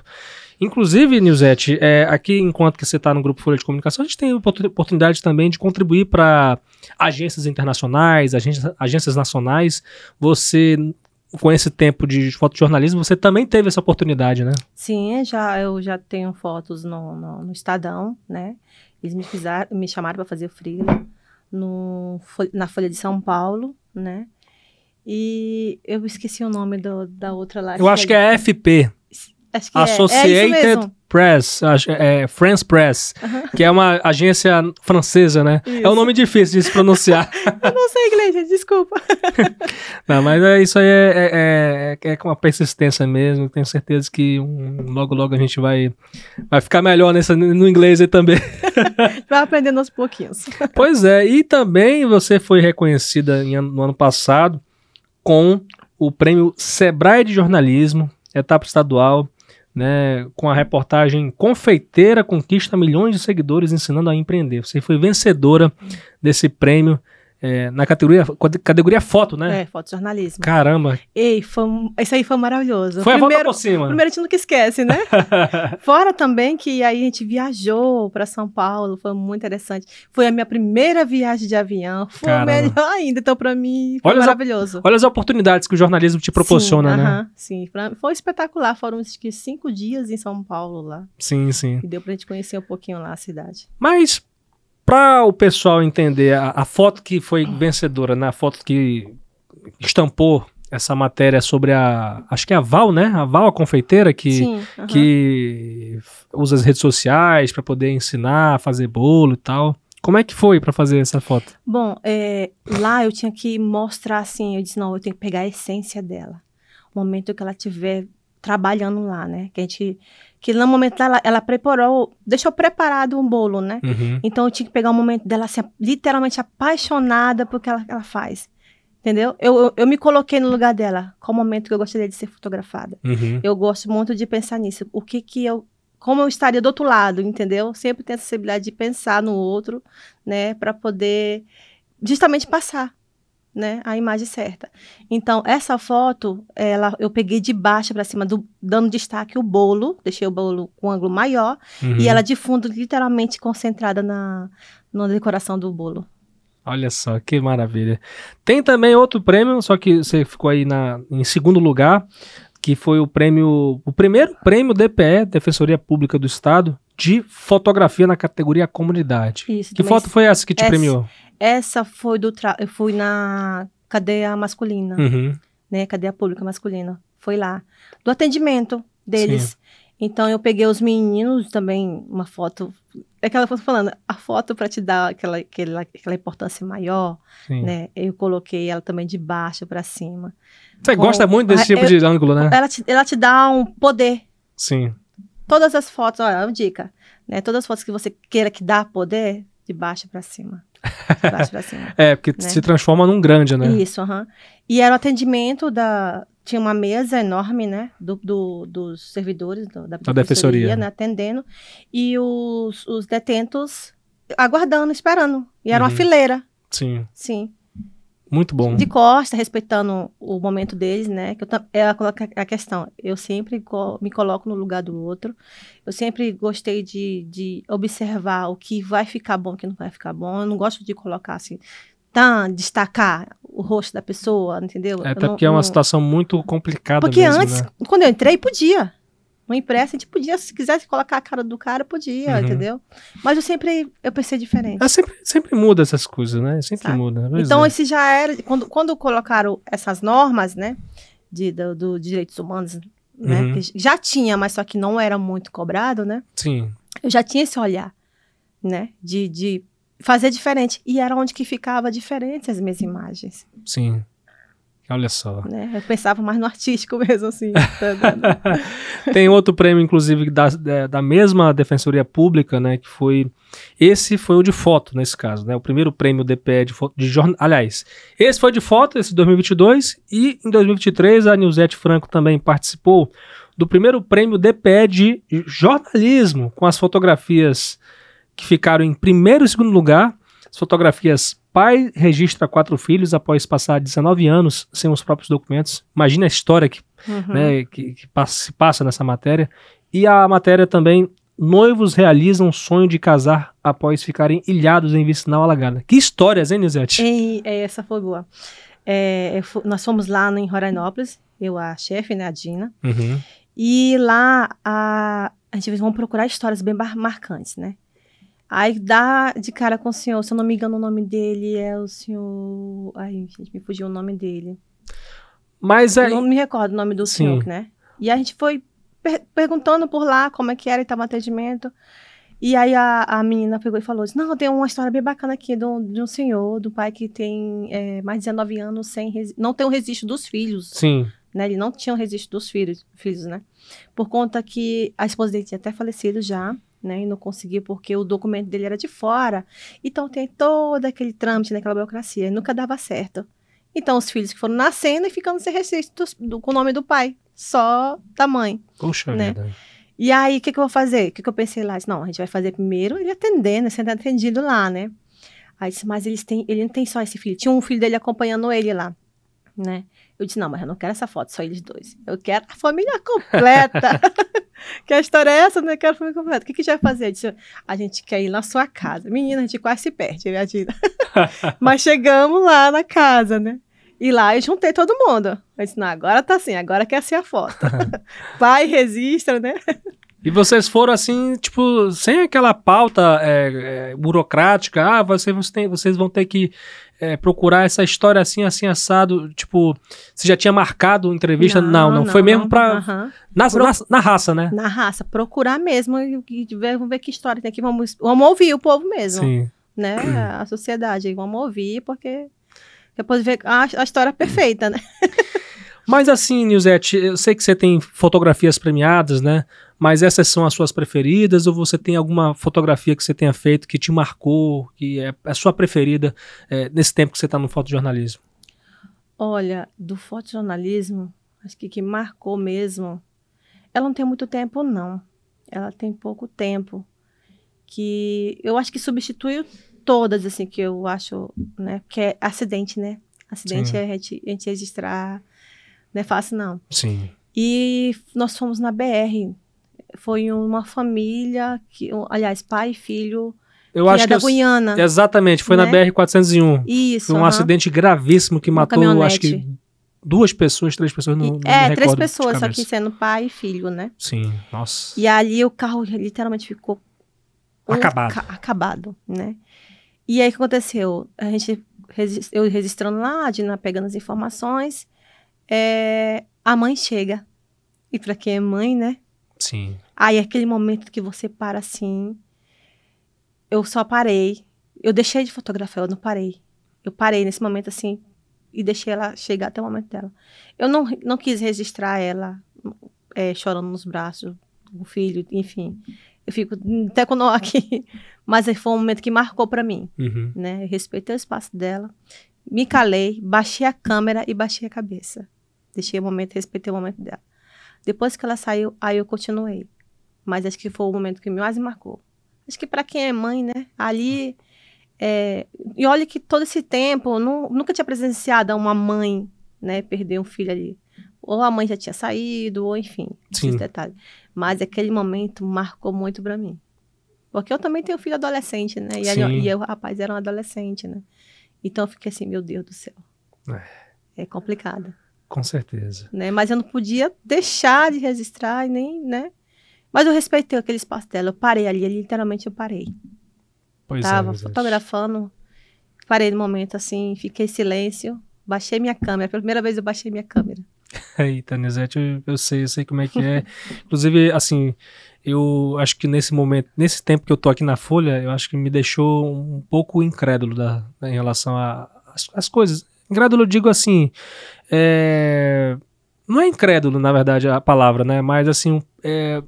Inclusive, Nilzete, é, aqui, enquanto que você está no Grupo Folha de Comunicação, a gente tem oportun- oportunidade também de contribuir para agências internacionais, agências, agências nacionais. Você, com esse tempo de fotojornalismo, você também teve essa oportunidade, né? Sim, já, eu já tenho fotos no, no, no Estadão, né? Eles me, fizeram, me chamaram para fazer freela no, na Folha de São Paulo, né? E eu esqueci o nome do- da outra lá. Eu acho que é a FP, acho que é, é isso Associated mesmo. Press, acho- é, France Press, Aham. que é uma agência francesa, né? É um Isso. nome difícil de se pronunciar. Eu não sei inglês, gente, desculpa. Não, mas é, isso aí é, é, é, é com uma persistência mesmo. Tenho certeza que um- logo, logo a gente vai, vai ficar melhor nessa, no inglês aí também. Vai aprendendo aos pouquinhos. pois é, e também você foi reconhecida em no ano passado com o prêmio Sebrae de Jornalismo, etapa estadual, né, com a reportagem Confeiteira conquista milhões de seguidores ensinando a empreender. Você foi vencedora desse prêmio é, na categoria, categoria foto, né? É, fotojornalismo. Caramba, Ei, foi, isso aí foi maravilhoso. foi a volta primeiro, por cima. primeiro a gente nunca esquece, né? Fora também que aí a gente viajou para São Paulo, foi muito interessante. Foi a minha primeira viagem de avião, foi Caramba. melhor ainda, então para mim foi Olha as maravilhoso. Olha as oportunidades que o jornalismo te proporciona, sim, né? aham, sim, pra- foi espetacular. Foram acho que cinco dias em São Paulo lá. Sim, sim. E deu pra gente conhecer um pouquinho lá a cidade. Mas para o pessoal entender a, a foto que foi vencedora, né? A foto que estampou essa matéria sobre a, acho que é a Val, né? A Val, a confeiteira que sim, que usa as redes sociais para poder ensinar a fazer bolo e tal. Como é que foi para fazer essa foto? Bom, é, lá eu tinha que mostrar assim, eu disse, não, eu tenho que pegar a essência dela. O momento que ela estiver trabalhando lá, né? Que a gente. Que no momento ela, ela preparou, deixou preparado um bolo, né? Uhum. Então eu tinha que pegar um momento dela assim, literalmente apaixonada por que ela, ela faz. Entendeu? Eu, eu, eu me coloquei no lugar dela. Qual o momento que eu gostaria de ser fotografada? Uhum. Eu gosto muito de pensar nisso. O que que eu. Como eu estaria do outro lado, entendeu? Sempre tenho essa sensibilidade de pensar no outro, né? Para poder justamente passar, né? A imagem certa. Então, essa foto, ela, eu peguei de baixo para cima, do, dando destaque o bolo. Deixei o bolo com um ângulo maior. Uhum. E ela de fundo, literalmente concentrada na, na decoração do bolo. Olha só, que maravilha. Tem também outro prêmio, só que você ficou aí na, em segundo lugar, que foi o prêmio, o primeiro prêmio DPE, Defensoria Pública do Estado, de fotografia na categoria comunidade. Isso. Que foto foi essa que te essa- premiou? Essa foi do. Tra... Eu fui na cadeia masculina. Uhum. né, cadeia pública masculina, foi lá, do atendimento deles. Então eu peguei os meninos também, uma foto, é aquela foto falando, a foto para te dar aquela, aquela, aquela importância maior, Sim. né? Eu coloquei ela também de baixo para cima. Você Com- gosta muito desse tipo eu- de ângulo, né? Ela te, ela te dá um poder. Sim. Todas as fotos, olha, uma dica, né? Todas as fotos que você queira que dá poder, de baixo para cima. De baixo para cima. É, porque Né? se transforma num grande, né? Isso, aham. E era o atendimento da. Tinha uma mesa enorme, né? Do, do- dos servidores do- da, defensoria. né, atendendo. E os, os detentos aguardando, esperando. E era Uhum. uma fileira, Sim. sim. Muito bom. De costa, respeitando o momento deles, né? Que eu, ela coloca a questão. Eu sempre co- me coloco no lugar do outro. Eu sempre gostei de, de observar o que vai ficar bom, o que não vai ficar bom. Eu não gosto de colocar assim, tá, destacar o rosto da pessoa, entendeu? É, até não- porque é uma não- situação muito complicada Porque mesmo, antes, né? quando eu entrei, podia. No impresso, a gente podia, se quisesse colocar a cara do cara, podia, Uhum. entendeu? Mas eu sempre, eu pensei diferente. É, sempre, sempre muda essas coisas, né? Sempre Sabe? muda. Então, é. esse já era. Quando, quando colocaram essas normas, né? De, do, do direitos humanos, né? Uhum. já tinha, mas só que não era muito cobrado, né? Sim. Eu já tinha esse olhar, né? De, de fazer diferente. E era onde que ficava diferente as minhas imagens. Sim. Olha só. Né? Eu pensava mais no artístico mesmo, assim. Tem outro prêmio, inclusive, da, da mesma Defensoria Pública, né? Que foi. Esse foi o de foto, nesse caso, né? O primeiro prêmio DPE de foto. De jornal, aliás, esse foi de foto, esse 2022. E em 2023, a Nilzete Franco também participou do primeiro prêmio DPE de jornalismo, com as fotografias que ficaram em primeiro e segundo lugar. As fotografias pai registra quatro filhos após passar 19 anos sem os próprios documentos. Imagina a história que, uhum. né, que, que passa, se passa nessa matéria. E a matéria também, noivos realizam sonho de casar após ficarem ilhados em vicinal alagada. Que histórias, hein, Nizete? É, essa foi boa. É, nós fomos lá em Rorainópolis, eu, a chefe, né, a Dina. Uhum. E lá a, a gente vamos procurar histórias bem marcantes, né? Aí dá de cara com o senhor, se eu não me engano, o nome dele é o senhor. Ai, gente, me fugiu o nome dele. Mas aí. Eu não me recordo o nome do Sim. senhor, né? E a gente foi per perguntando por lá como é que era e estava atendimento. E aí a, a menina pegou e falou assim, não, tem uma história bem bacana aqui de um, senhor, do pai que tem é, mais de 19 anos sem não tem o um registro dos filhos. Sim. Né? Ele não tinha o um registro dos filhos, filhos, né? Por conta que a esposa dele tinha até falecido já né? E não conseguia porque o documento dele era de fora. Então tem todo aquele trâmite naquela burocracia. nunca dava certo. Então os filhos que foram nascendo e ficando sem registro do, com o nome do pai, só da mãe. Poxa né? vida. E aí, o que, que eu vou fazer? O que, que eu pensei lá? Disse, não, a gente vai fazer primeiro ele atendendo, sendo atendido lá, né? Aí disse, mas eles têm, ele não tem só esse filho. Tinha um filho dele acompanhando ele lá, né? Eu disse, não, mas eu não quero essa foto, só eles dois. Eu quero a família completa. que a história é essa, né? Eu quero a família completa. O que, que a gente vai fazer? Eu disse, a gente quer ir na sua casa. Menina, a gente quase se perde, vida. mas chegamos lá na casa, né? E lá eu juntei todo mundo. Eu disse, não, agora tá assim, agora quer ser a foto. Pai, registra, né? E vocês foram assim, tipo, sem aquela pauta é, é, burocrática, ah, vocês, vocês vão ter que é, procurar essa história assim, assim, assado? Tipo, você já tinha marcado entrevista? Não, não. não, não foi mesmo pra. Uhum. Na, Pro... na, na, raça, né? Na raça, procurar mesmo e, e ver, vamos ver que história tem aqui. Vamos, vamos ouvir o povo mesmo. Sim. Né? A sociedade. Vamos ouvir, porque depois ver a, a história perfeita, né? Mas assim, Nilzete, eu sei que você tem fotografias premiadas, né? Mas essas são as suas preferidas ou você tem alguma fotografia que você tenha feito que te marcou, que é a sua preferida é, nesse tempo que você está no fotojornalismo? Olha, do fotojornalismo, acho que que marcou mesmo, ela não tem muito tempo não. Ela tem pouco tempo. Que eu acho que substitui todas, assim, que eu acho, né? Que é acidente, né? Acidente é a gente, a gente registrar não é fácil, não. Sim. E nós fomos na BR. Foi uma família, que, aliás, pai e filho. Eu acho é que da eu, Guiana. Exatamente, foi né? na BR-401. Isso. Foi um uh -huh. acidente gravíssimo que matou, acho que duas pessoas, três pessoas no. É, três pessoas, só que sendo pai e filho, né? Sim, nossa. E ali o carro literalmente ficou acabado. Ca acabado, né? E aí o que aconteceu? A gente, eu registrando lá, a Dina pegando as informações, é, a mãe chega. E para quem é mãe, né? Sim. Aí aquele momento que você para assim. Eu só parei. Eu deixei de fotografar, eu não parei. Eu parei nesse momento assim e deixei ela chegar até o momento dela. Eu não, não quis registrar ela é, chorando nos braços, o filho, enfim. Eu fico até quando aqui. Mas foi um momento que marcou para mim, uhum. né? Eu respeitei o espaço dela, me calei, baixei a câmera e baixei a cabeça. Deixei o momento, respeitei o momento dela. Depois que ela saiu, aí eu continuei. Mas acho que foi o momento que me mais marcou. Acho que para quem é mãe, né? Ali. É... E olha que todo esse tempo, não, nunca tinha presenciado uma mãe, né, perder um filho ali. Ou a mãe já tinha saído, ou enfim, esses detalhes. Mas aquele momento marcou muito para mim. Porque eu também tenho filho adolescente, né? E, ele, e eu, rapaz era um adolescente, né? Então eu fiquei assim, meu Deus do céu. É, é complicado. Com certeza. Né? Mas eu não podia deixar de registrar e nem, né? Mas eu respeitei aquele espaço dela. Eu parei ali, literalmente eu parei. Pois é, Tava é, fotografando, parei no momento assim, fiquei em silêncio, baixei minha câmera. Pela primeira vez eu baixei minha câmera. Eita, Nizete, eu, eu sei, eu sei como é que é. Inclusive, assim, eu acho que nesse momento, nesse tempo que eu tô aqui na Folha, eu acho que me deixou um pouco incrédulo da, da em relação às coisas, Incrédulo, eu digo assim. é, Não é incrédulo, na verdade, a palavra, né? Mas assim. é,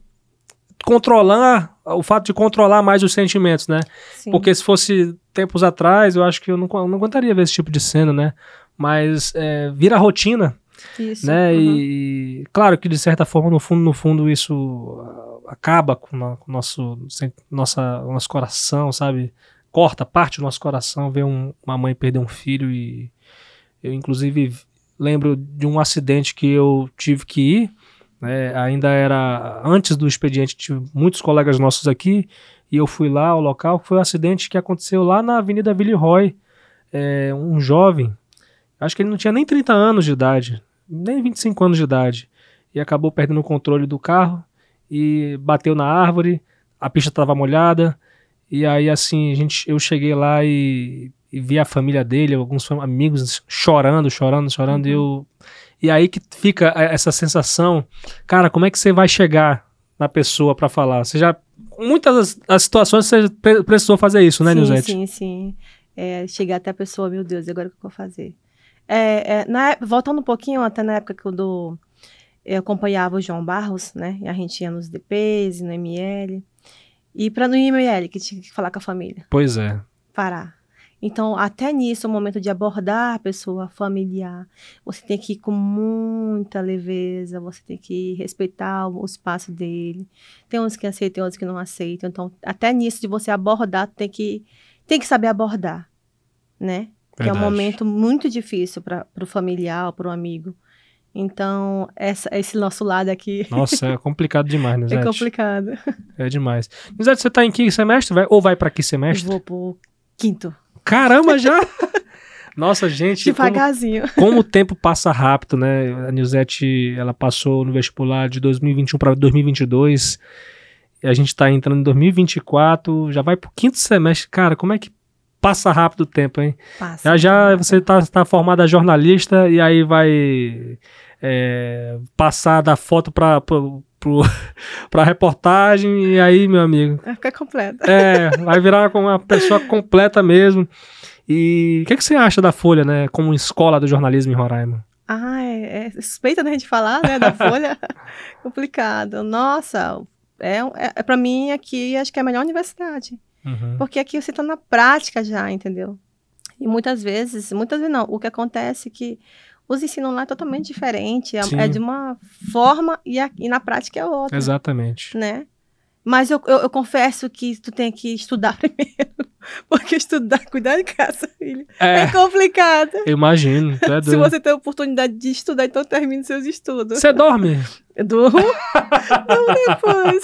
Controlar. O fato de controlar mais os sentimentos, né? Sim. Porque se fosse tempos atrás, eu acho que eu não, eu não aguentaria ver esse tipo de cena, né? Mas é, vira rotina, Isso. né? uhum. E claro que de certa forma, no fundo, no fundo, isso ah, acaba com o nosso, nossa, nosso coração, sabe? Corta parte do nosso coração ver um- uma mãe perder um filho e eu inclusive lembro de um acidente que eu tive que ir, né? ainda era antes do expediente, tive muitos colegas nossos aqui e eu fui lá ao local, foi um acidente que aconteceu lá na Avenida Villeroy, é, um jovem, acho que ele não tinha nem 30 anos de idade, nem 25 anos de idade, e acabou perdendo o controle do carro e bateu na árvore, a pista estava molhada, e aí assim, a gente, eu cheguei lá e, e vi a família dele, alguns amigos chorando, chorando, chorando, e eu... E aí que fica essa sensação, cara, como é que você vai chegar na pessoa para falar? Você já... Muitas das, das situações você pre- precisou fazer isso, né, sim, Nilzete? Sim, sim. É, chegar até a pessoa, meu Deus, e agora o que eu vou fazer? É, é, na, ép- voltando um pouquinho, até na época que eu, do, eu acompanhava o João Barros, né? E a gente ia nos DPs, no ML. E para no ML, que tinha que falar com a família, Pois é. parar. Então, até nisso, o momento de abordar a pessoa familiar, você tem que ir com muita leveza, você tem que respeitar o, o espaço dele. Tem uns que aceitam, tem outros que não aceitam. Então, até nisso de você abordar, tem que, tem que saber abordar, né? Que é um momento muito difícil para o familiar, para o amigo. Então, essa, esse nosso lado aqui Nossa, é complicado demais, é Nilzete. complicado. É demais. Nilzete, você tá em que semestre? Vai, ou vai para que semestre? Vou pro quinto, Caramba, já! Nossa, gente, como, devagarzinho. como o tempo passa rápido, né? A Nilzete, ela passou no vestibular de 2021 para 2022. E a gente tá entrando em 2024, já vai pro quinto semestre. Cara, como é que passa rápido o tempo, hein? Passa. Já já você tá, tá formada jornalista e aí vai é, passar da foto para pro, pra reportagem e aí, meu amigo, Vai ficar completa. é, vai virar uma pessoa completa mesmo. E o que, que você acha da Folha, né, como escola do jornalismo em Roraima? Ah, é, é suspeita da gente falar, né, da Folha. Complicado. Nossa, é, é, é para mim aqui, acho que é a melhor universidade. Uhum. Porque aqui você tá na prática já, entendeu? E muitas vezes, muitas vezes não, o que acontece é que os ensinos lá é totalmente diferente, é, Sim. é de uma forma e, a- e na prática é outra, Exatamente. né? Mas eu, eu, eu confesso que tu tem que estudar primeiro, porque estudar, cuidar de casa, filho, é, É, complicado. eu imagino. é Se você tem a oportunidade de estudar, então termine seus estudos. Você dorme? Eu durmo. Durmo depois.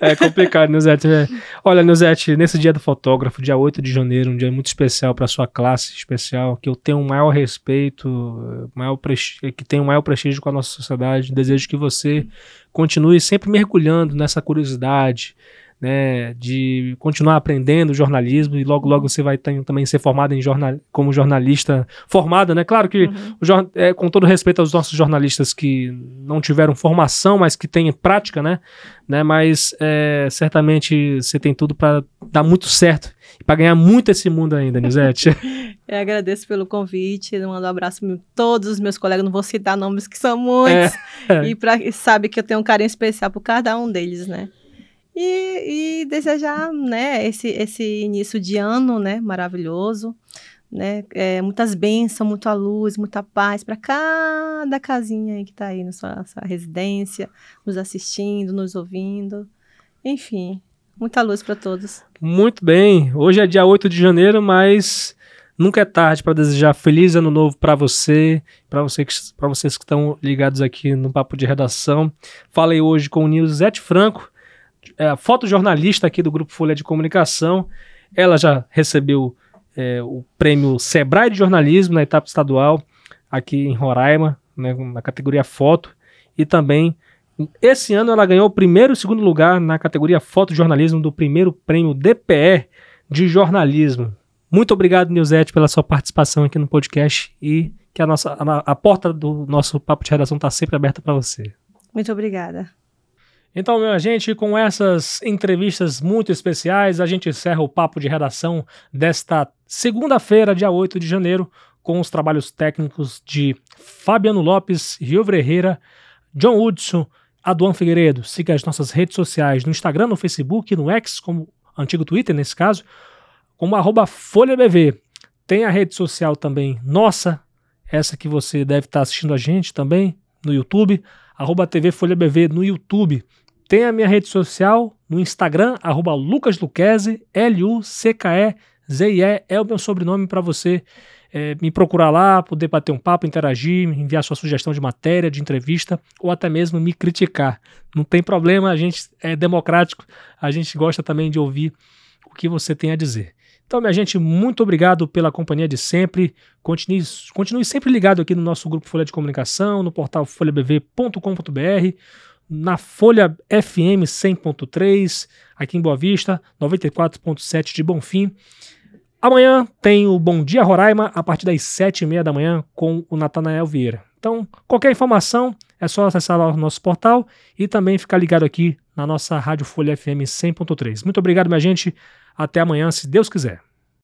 É complicado, Nilzete. É. Olha, Nilzete, nesse dia do fotógrafo, dia 8 de janeiro, um dia muito especial para sua classe especial, que eu tenho o maior respeito, maior que tem o maior prestígio com a nossa sociedade. Desejo que você continue sempre mergulhando nessa curiosidade, né, de continuar aprendendo jornalismo e logo logo você vai ter- também ser formado em jornal, como jornalista formada, né? Claro que Uhum. o é, com todo respeito aos nossos jornalistas que não tiveram formação, mas que têm prática, né? né? Mas é, certamente você tem tudo para dar muito certo e para ganhar muito esse mundo ainda, Nizete. Eu agradeço pelo convite, mando um abraço para todos os meus colegas, não vou citar nomes que são muitos, É. e, pra, e sabe que eu tenho um carinho especial por cada um deles, né? E, e desejar, né, esse, esse início de ano, né, maravilhoso, né, é, muitas bênçãos, muita luz, muita paz para cada casinha aí que tá aí na sua, sua residência, nos assistindo, nos ouvindo, enfim, muita luz para todos. muito bem. Hoje é dia 8 de janeiro, mas nunca é tarde para desejar feliz ano novo para você, para você vocês que estão ligados aqui no Papo de Redação. Falei hoje com o Nilzete Franco, é, fotojornalista aqui do Grupo Folha de Comunicação. Ela já recebeu é, o prêmio Sebrae de Jornalismo na etapa estadual aqui em Roraima, né, na categoria foto, e também esse ano ela ganhou o primeiro e segundo lugar na categoria fotojornalismo do primeiro prêmio DPE de jornalismo. Muito obrigado, Nilzete, pela sua participação aqui no podcast e que a, nossa, a, a porta do nosso papo de redação está sempre aberta para você. Muito obrigada. Então, minha gente, com essas entrevistas muito especiais, a gente encerra o papo de redação desta segunda-feira, dia 8 de janeiro, com os trabalhos técnicos de Fabiano Lopes, Rio Ferreira, John Hudson, Aduan Figueiredo. Siga as nossas redes sociais no Instagram, no Facebook, no X, como antigo Twitter nesse caso, como arroba FolhaBV. Tem a rede social também nossa, essa que você deve estar assistindo a gente também no YouTube, arroba TV Folha BV no YouTube. Tem a minha rede social no Instagram, arroba L-U-C-K-E-Z-I-E, é o meu sobrenome para você é, me procurar lá, poder bater um papo, interagir, enviar sua sugestão de matéria, de entrevista, ou até mesmo me criticar. Não tem problema, a gente é democrático, a gente gosta também de ouvir o que você tem a dizer. Então, minha gente, muito obrigado pela companhia de sempre. Continue, continue sempre ligado aqui no nosso grupo Folha de Comunicação, no portal folhabv.com.br, na Folha FM 100.3, aqui em Boa Vista, 94.7 de Bonfim. Amanhã tem o Bom Dia Roraima, a partir das sete e meia da manhã, com o Natanael Vieira. Então, qualquer informação é só acessar lá o nosso portal e também ficar ligado aqui na nossa Rádio Folha FM 100.3. Muito obrigado, minha gente. Até amanhã, se Deus quiser.